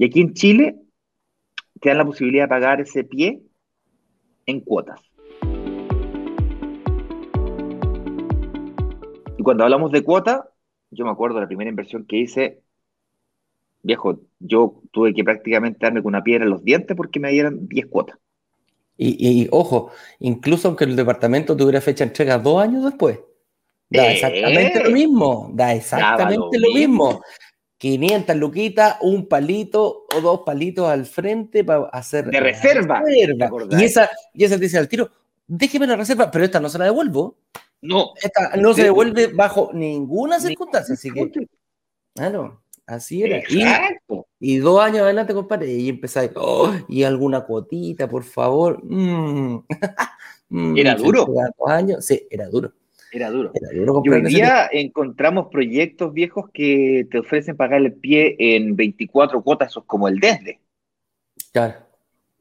Y aquí en Chile te dan la posibilidad de pagar ese pie en cuotas. Y cuando hablamos de cuota, yo me acuerdo de la primera inversión que hice, viejo, yo tuve que prácticamente darme con una piedra en los dientes porque me dieran 10 cuotas. Y, ojo, incluso aunque el departamento tuviera fecha de entrega dos años después, da exactamente lo mismo, da exactamente lo, mismo. 500 luquitas, un palito o dos palitos al frente para hacer... De reserva. Y esa, y esa te dice al tiro, déjeme la reserva, pero esta no se la devuelvo. No. Esta no se devuelve bajo ninguna circunstancia, así que... Claro. Así era. Y, dos años adelante, compadre, y empezáis, oh, y alguna cuotita, por favor. Mm. Mm, era duro. Años. Sí, era duro. Era duro. y hoy día encontramos proyectos viejos que te ofrecen pagar el pie en 24 cuotas, eso es como el desde. Claro.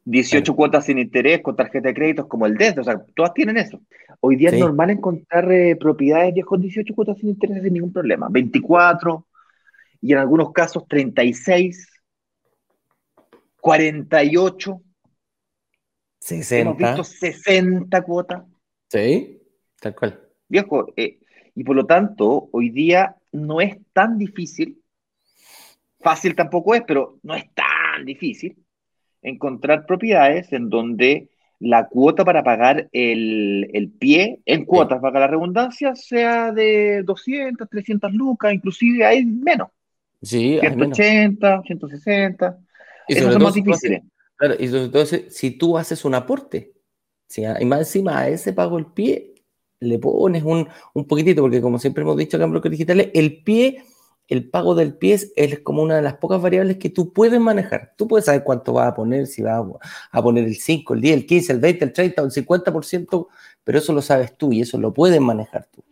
18 cuotas sin interés con tarjeta de créditos como el desde, o sea, todas tienen eso. Hoy día es normal encontrar eh, propiedades viejos 18 cuotas sin interés sin ningún problema. 24, y en algunos casos 36, 48. 60. Hemos visto 60 cuotas. Sí, tal cual. Viejo, eh, y por lo tanto, hoy día no es tan difícil, fácil tampoco es, pero no es tan difícil encontrar propiedades en donde la cuota para pagar el, pie, en cuotas, para la redundancia, sea de 200, 300 lucas, inclusive hay menos. Sí, 180, 160. Esos son más difíciles. Claro, y entonces, si tú haces un aporte, y más encima a ese pago el pie, le pones un, un poquitito, porque como siempre hemos dicho acá en bloques digitales, el pie, el pago del pie es como una de las pocas variables que tú puedes manejar. Tú puedes saber cuánto vas a poner, si vas a poner el 5, el 10, el 15, el 20, el 30 o el 50%, pero eso lo sabes tú y eso lo puedes manejar tú.